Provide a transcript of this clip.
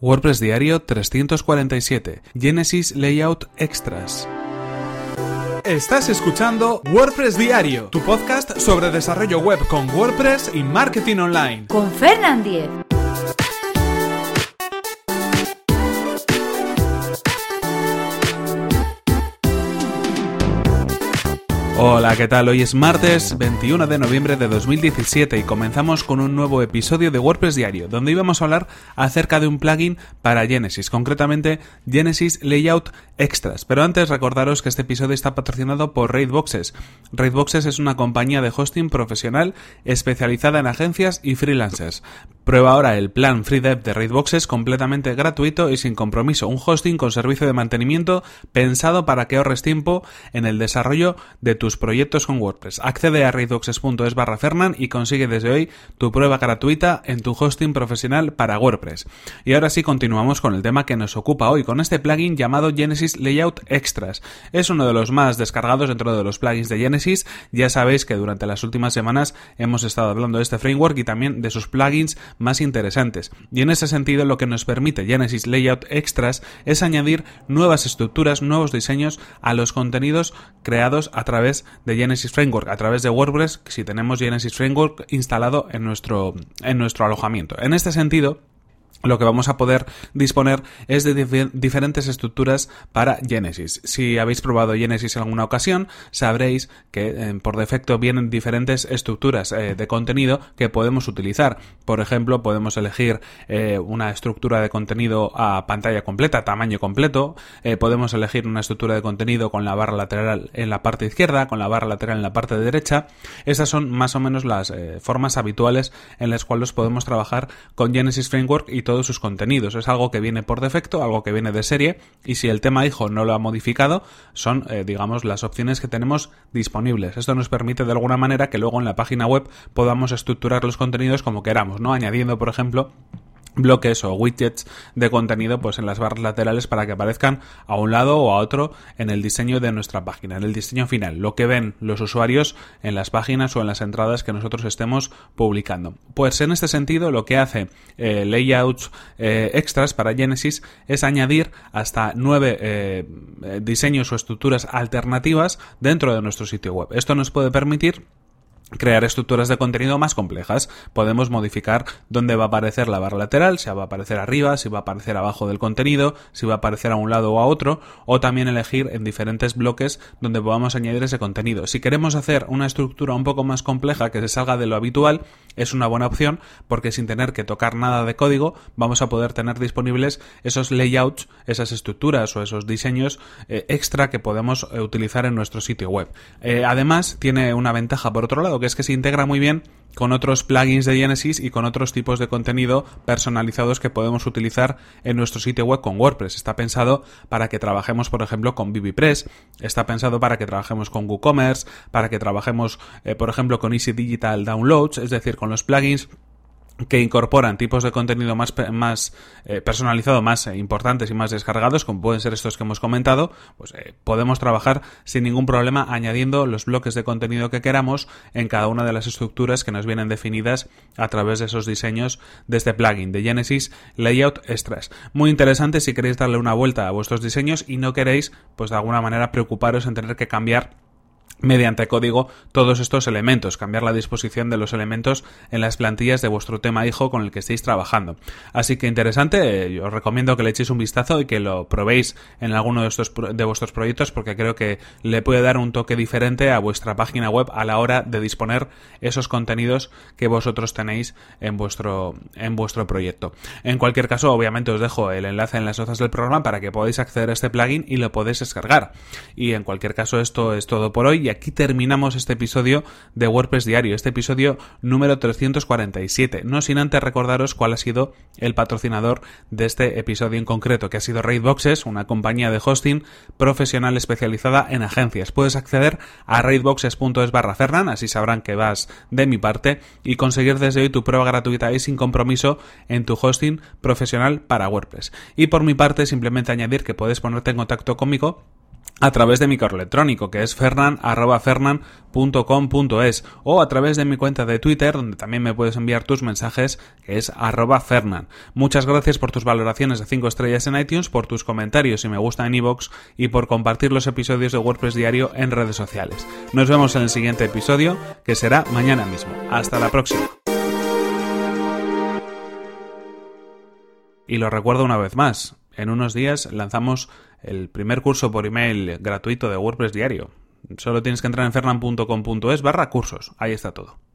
WordPress Diario 347. Genesis Layout Extras. Estás escuchando WordPress Diario, tu podcast sobre desarrollo web con WordPress y marketing online. Con Fernand Diez. Hola, ¿qué tal? Hoy es martes 21 de noviembre de 2017 y comenzamos con un nuevo episodio de WordPress Diario, donde íbamos a hablar acerca de un plugin para Genesis, concretamente Genesis Layout Extras. Pero antes recordaros que este episodio está patrocinado por Raidboxes. Raidboxes es una compañía de hosting profesional especializada en agencias y freelancers. Prueba ahora el plan FreeDev de Raidboxes completamente gratuito y sin compromiso, un hosting con servicio de mantenimiento pensado para que ahorres tiempo en el desarrollo de tus proyectos con WordPress. Accede a raidboxes.es barra Fernan y consigue desde hoy tu prueba gratuita en tu hosting profesional para WordPress. Y ahora sí continuamos con el tema que nos ocupa hoy, con este plugin llamado Genesis Layout Extras. Es uno de los más descargados dentro de los plugins de Genesis. Ya sabéis que durante las últimas semanas hemos estado hablando de este framework y también de sus plugins más interesantes. Y en ese sentido lo que nos permite Genesis Layout Extras es añadir nuevas estructuras, nuevos diseños a los contenidos creados a través de Genesis Framework, a través de WordPress, si tenemos Genesis Framework instalado en nuestro, en nuestro alojamiento. En este sentido, lo que vamos a poder disponer es de diferentes estructuras para Genesis. Si habéis probado Genesis en alguna ocasión, sabréis que eh, por defecto vienen diferentes estructuras eh, de contenido que podemos utilizar. Por ejemplo, podemos elegir eh, una estructura de contenido a pantalla completa, tamaño completo. podemos elegir una estructura de contenido con la barra lateral en la parte izquierda, con la barra lateral en la parte derecha. Estas son más o menos las formas habituales en las cuales podemos trabajar con Genesis Framework y todos sus contenidos. Es algo que viene por defecto, algo que viene de serie, y si el tema hijo no lo ha modificado, son, eh, digamos, las opciones que tenemos disponibles. Esto nos permite de alguna manera que luego en la página web podamos estructurar los contenidos como queramos, ¿no? Añadiendo, por ejemplo, bloques o widgets de contenido pues en las barras laterales para que aparezcan a un lado o a otro en el diseño de nuestra página, en el diseño final, lo que ven los usuarios en las páginas o en las entradas que nosotros estemos publicando. Pues en este sentido lo que hace eh, layouts eh, extras para Genesis es añadir hasta nueve eh, diseños o estructuras alternativas dentro de nuestro sitio web. Esto nos puede permitir crear estructuras de contenido más complejas. Podemos modificar dónde va a aparecer la barra lateral, si va a aparecer arriba, si va a aparecer abajo del contenido, si va a aparecer a un lado o a otro, o también elegir en diferentes bloques donde podamos añadir ese contenido. Si queremos hacer una estructura un poco más compleja que se salga de lo habitual, es una buena opción porque sin tener que tocar nada de código vamos a poder tener disponibles esos layouts, esas estructuras o esos diseños eh, extra que podemos eh, utilizar en nuestro sitio web. Eh, además, tiene una ventaja por otro lado, que es que se integra muy bien con otros plugins de Genesis y con otros tipos de contenido personalizados que podemos utilizar en nuestro sitio web con WordPress. Está pensado para que trabajemos, por ejemplo, con VBPress, está pensado para que trabajemos con WooCommerce, para que trabajemos, eh, por ejemplo, con Easy Digital Downloads, es decir, con los plugins que incorporan tipos de contenido más, más eh, personalizado, más eh, importantes y más descargados, como pueden ser estos que hemos comentado, pues eh, podemos trabajar sin ningún problema añadiendo los bloques de contenido que queramos en cada una de las estructuras que nos vienen definidas a través de esos diseños de este plugin de Genesis Layout Extras. Muy interesante si queréis darle una vuelta a vuestros diseños y no queréis, pues de alguna manera preocuparos en tener que cambiar mediante código todos estos elementos, cambiar la disposición de los elementos en las plantillas de vuestro tema hijo con el que estéis trabajando. Así que interesante, eh, os recomiendo que le echéis un vistazo y que lo probéis en alguno de, estos, de vuestros proyectos porque creo que le puede dar un toque diferente a vuestra página web a la hora de disponer esos contenidos que vosotros tenéis en vuestro, en vuestro proyecto. En cualquier caso, obviamente os dejo el enlace en las notas del programa para que podáis acceder a este plugin y lo podéis descargar. Y en cualquier caso, esto es todo por hoy y aquí terminamos este episodio de WordPress Diario, este episodio número 347. No sin antes recordaros cuál ha sido el patrocinador de este episodio en concreto, que ha sido Raidboxes, una compañía de hosting profesional especializada en agencias. Puedes acceder a raidboxes.es barra Fernan, así sabrán que vas de mi parte, y conseguir desde hoy tu prueba gratuita y sin compromiso en tu hosting profesional para WordPress. Y por mi parte, simplemente añadir que puedes ponerte en contacto conmigo a través de mi correo electrónico, que es fernan.fernan.com.es o a través de mi cuenta de Twitter, donde también me puedes enviar tus mensajes, que es fernan. Muchas gracias por tus valoraciones de 5 estrellas en iTunes, por tus comentarios y me gusta en iVoox y por compartir los episodios de WordPress Diario en redes sociales. Nos vemos en el siguiente episodio, que será mañana mismo. Hasta la próxima. Y lo recuerdo una vez más, en unos días lanzamos el primer curso por email gratuito de WordPress diario. Solo tienes que entrar en fernan.com.es barra cursos. Ahí está todo.